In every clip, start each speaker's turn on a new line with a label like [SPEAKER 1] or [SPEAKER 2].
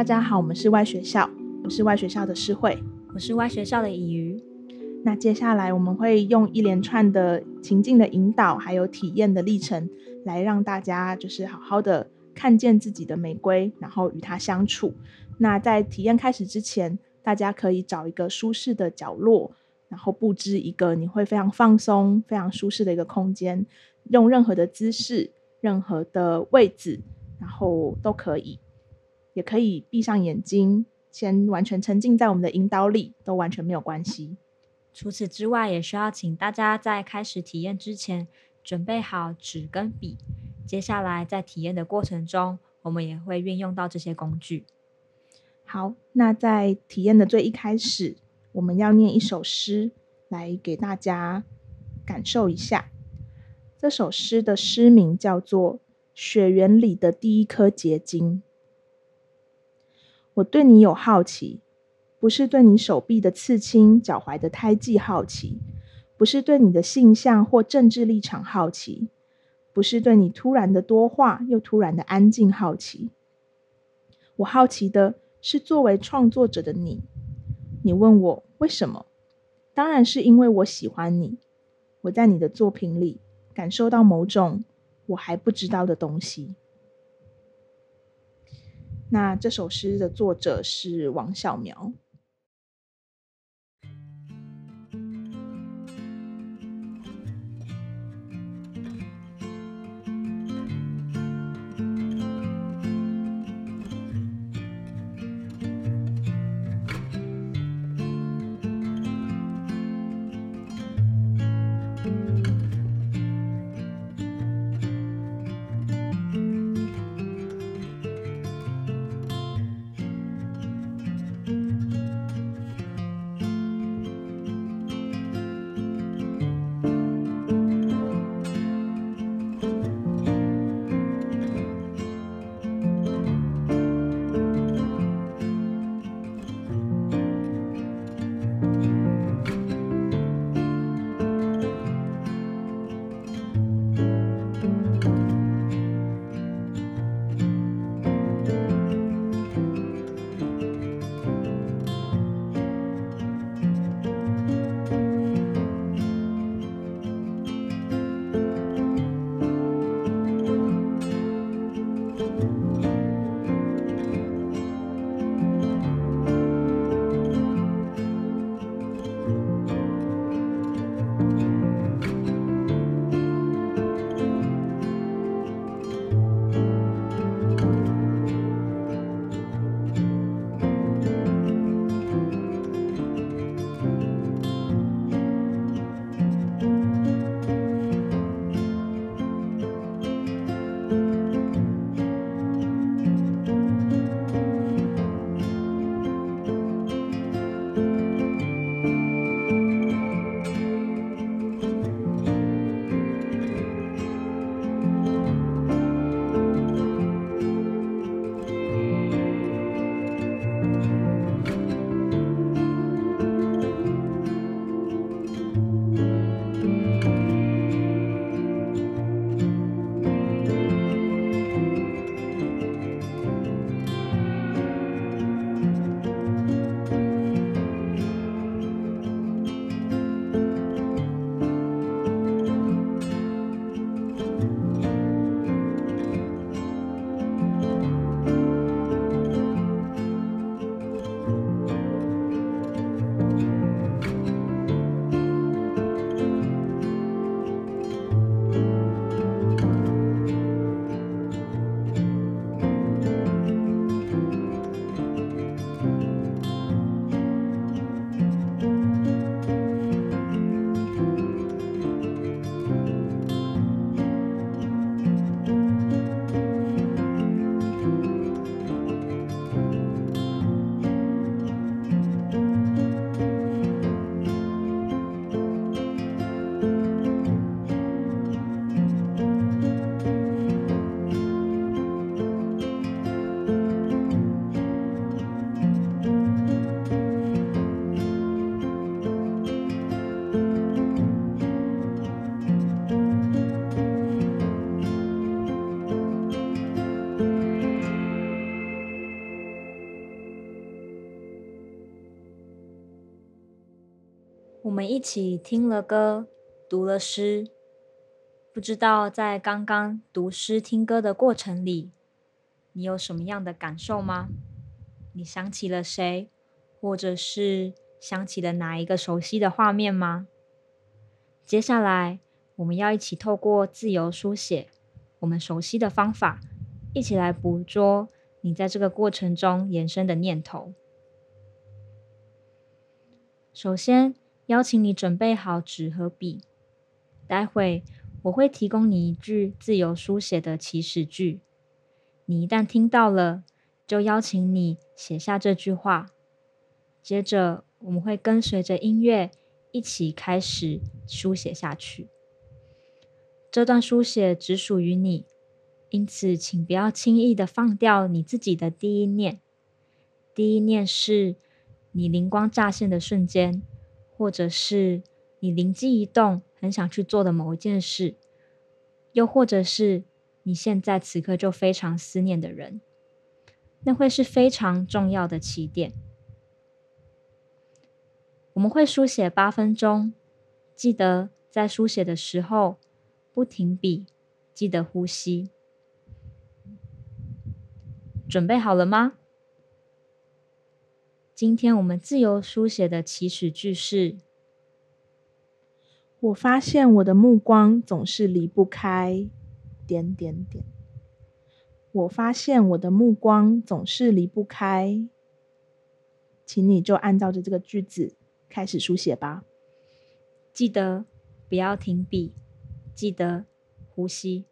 [SPEAKER 1] 大家好，我们是外学校，我是外学校的诗慧，
[SPEAKER 2] 我是外学校的乙瑜。
[SPEAKER 1] 那接下来我们会用一连串的情境的引导，还有体验的历程，来让大家就是好好的看见自己的玫瑰，然后与它相处。那在体验开始之前，大家可以找一个舒适的角落，然后布置一个你会非常放松、非常舒适的一个空间，用任何的姿势、任何的位置，然后都可以。也可以闭上眼睛，先完全沉浸在我们的引导里，都完全没有关系。
[SPEAKER 2] 除此之外，也需要请大家在开始体验之前，准备好纸跟笔。接下来在体验的过程中，我们也会运用到这些工具。
[SPEAKER 1] 好，那在体验的最一开始，我们要念一首诗来给大家感受一下。这首诗的诗名叫做《雪原里的第一颗结晶》。我对你有好奇，不是对你手臂的刺青、脚踝的胎记好奇，不是对你的性向或政治立场好奇，不是对你突然的多话又突然的安静好奇。我好奇的是，作为创作者的你，你问我为什么？当然是因为我喜欢你，我在你的作品里感受到某种我还不知道的东西。那这首诗的作者是王小苗。
[SPEAKER 2] 一起听了歌，读了诗。不知道在刚刚读诗听歌的过程里，你有什么样的感受吗？你想起了谁，或者是想起了哪一个熟悉的画面吗？接下来，我们要一起透过自由书写，我们熟悉的方法，一起来捕捉你在这个过程中延伸的念头。首先。邀请你准备好纸和笔，待会我会提供你一句自由书写的起始句。你一旦听到了，就邀请你写下这句话。接着我们会跟随着音乐一起开始书写下去。这段书写只属于你，因此请不要轻易的放掉你自己的第一念。第一念是你灵光乍现的瞬间。或者是你灵机一动，很想去做的某一件事，又或者是你现在此刻就非常思念的人，那会是非常重要的起点。我们会书写八分钟，记得在书写的时候不停笔，记得呼吸。准备好了吗？今天我们自由书写的起始句是：
[SPEAKER 1] 我发现我的目光总是离不开点点点。我发现我的目光总是离不开，请你就按照着这个句子开始书写吧。
[SPEAKER 2] 记得不要停笔，记得呼吸。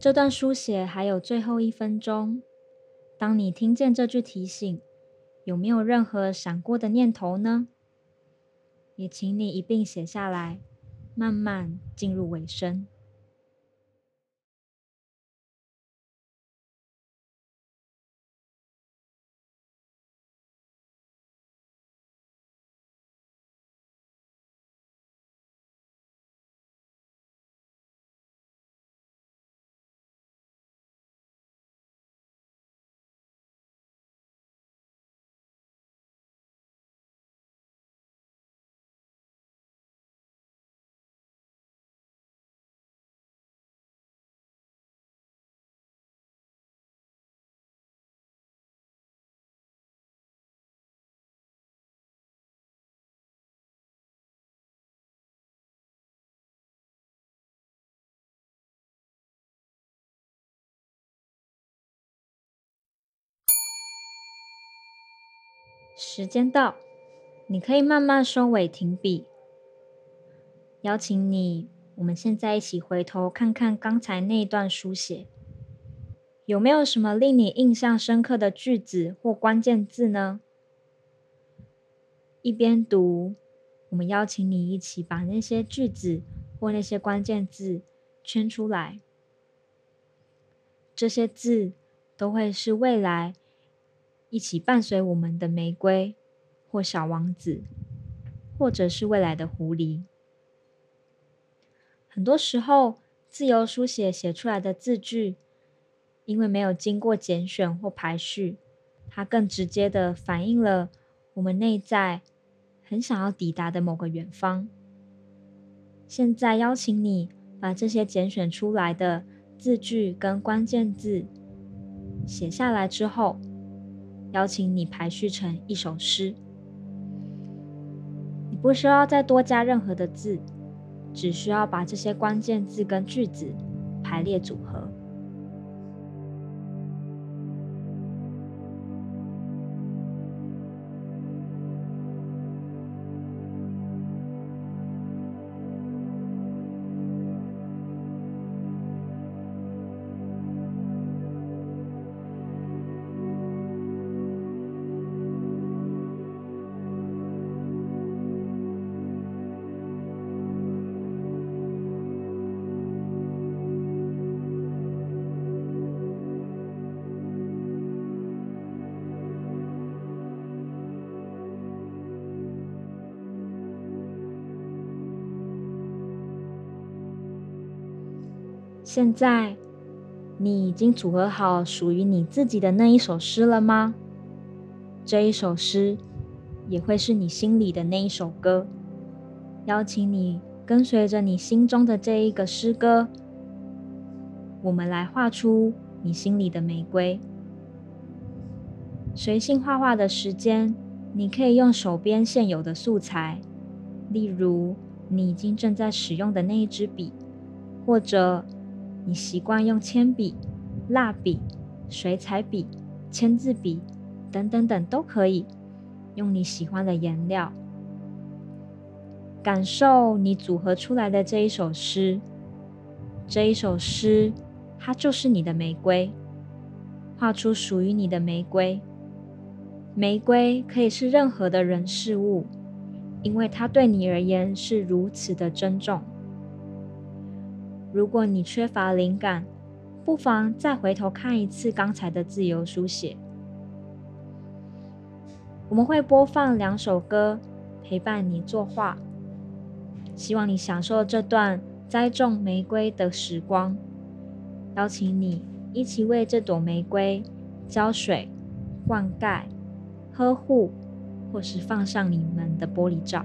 [SPEAKER 2] 这段书写还有最后一分钟。当你听见这句提醒，有没有任何闪过的念头呢？也请你一并写下来，慢慢进入尾声。时间到，你可以慢慢收尾停笔。邀请你，我们现在一起回头看看刚才那一段书写，有没有什么令你印象深刻的句子或关键字呢？一边读，我们邀请你一起把那些句子或那些关键字圈出来。这些字都会是未来。一起伴随我们的玫瑰，或小王子，或者是未来的狐狸。很多时候，自由书写写出来的字句，因为没有经过拣选或排序，它更直接的反映了我们内在很想要抵达的某个远方。现在邀请你把这些拣选出来的字句跟关键字写下来之后。邀请你排序成一首诗，你不需要再多加任何的字，只需要把这些关键字跟句子排列组合。现在，你已经组合好属于你自己的那一首诗了吗？这一首诗也会是你心里的那一首歌。邀请你跟随着你心中的这一个诗歌，我们来画出你心里的玫瑰。随性画画的时间，你可以用手边现有的素材，例如你已经正在使用的那一支笔，或者。你习惯用铅笔、蜡笔、水彩笔、签字笔等等等都可以，用你喜欢的颜料，感受你组合出来的这一首诗。这一首诗，它就是你的玫瑰，画出属于你的玫瑰。玫瑰可以是任何的人事物，因为它对你而言是如此的珍重。如果你缺乏灵感，不妨再回头看一次刚才的自由书写。我们会播放两首歌陪伴你作画，希望你享受这段栽种玫瑰的时光。邀请你一起为这朵玫瑰浇水、灌溉、呵护，或是放上你们的玻璃罩。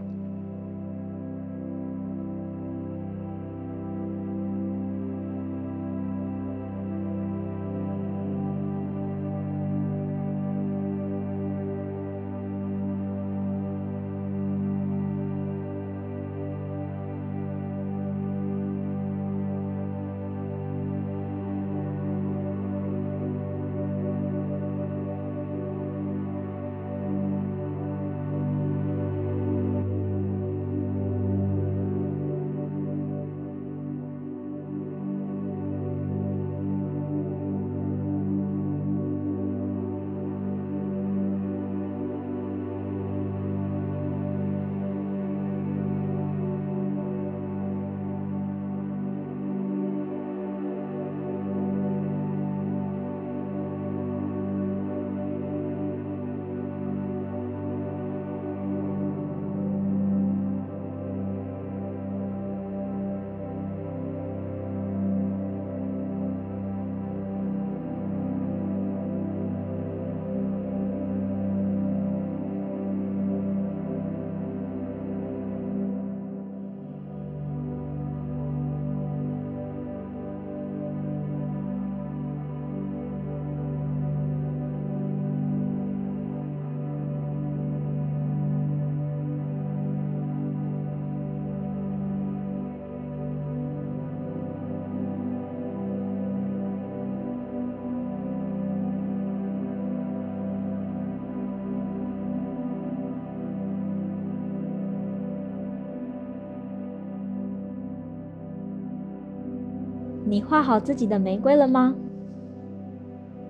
[SPEAKER 2] 你画好自己的玫瑰了吗？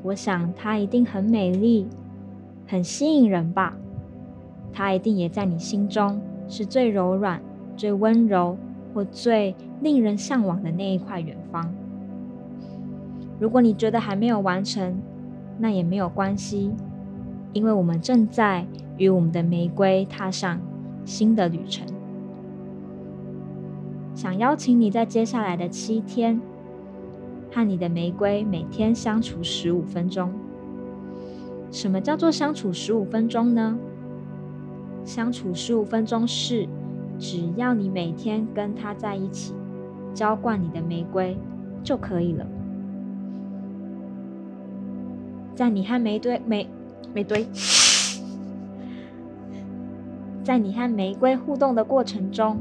[SPEAKER 2] 我想它一定很美丽，很吸引人吧。它一定也在你心中是最柔软、最温柔或最令人向往的那一块远方。如果你觉得还没有完成，那也没有关系，因为我们正在与我们的玫瑰踏上新的旅程。想邀请你在接下来的七天。和你的玫瑰每天相处十五分钟。什么叫做相处十五分钟呢？相处十五分钟是，只要你每天跟他在一起，浇灌你的玫瑰就可以了。在你和玫瑰玫玫瑰，在你和玫瑰互动的过程中，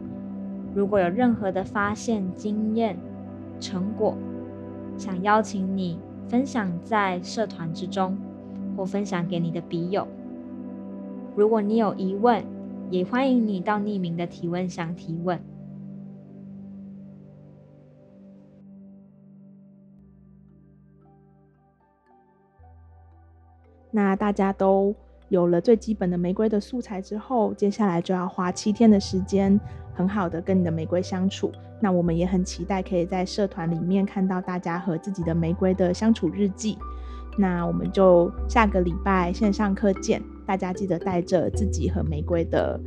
[SPEAKER 2] 如果有任何的发现、经验、成果，想邀请你分享在社团之中，或分享给你的笔友。如果你有疑问，也欢迎你到匿名的提问箱提问。
[SPEAKER 1] 那大家都有了最基本的玫瑰的素材之后，接下来就要花七天的时间。很好的跟你的玫瑰相处，那我们也很期待可以在社团里面看到大家和自己的玫瑰的相处日记。那我们就下个礼拜线上课见，大家记得带着自己和玫瑰的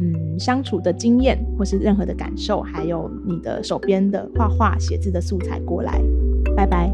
[SPEAKER 1] 嗯相处的经验，或是任何的感受，还有你的手边的画画、写字的素材过来。拜拜。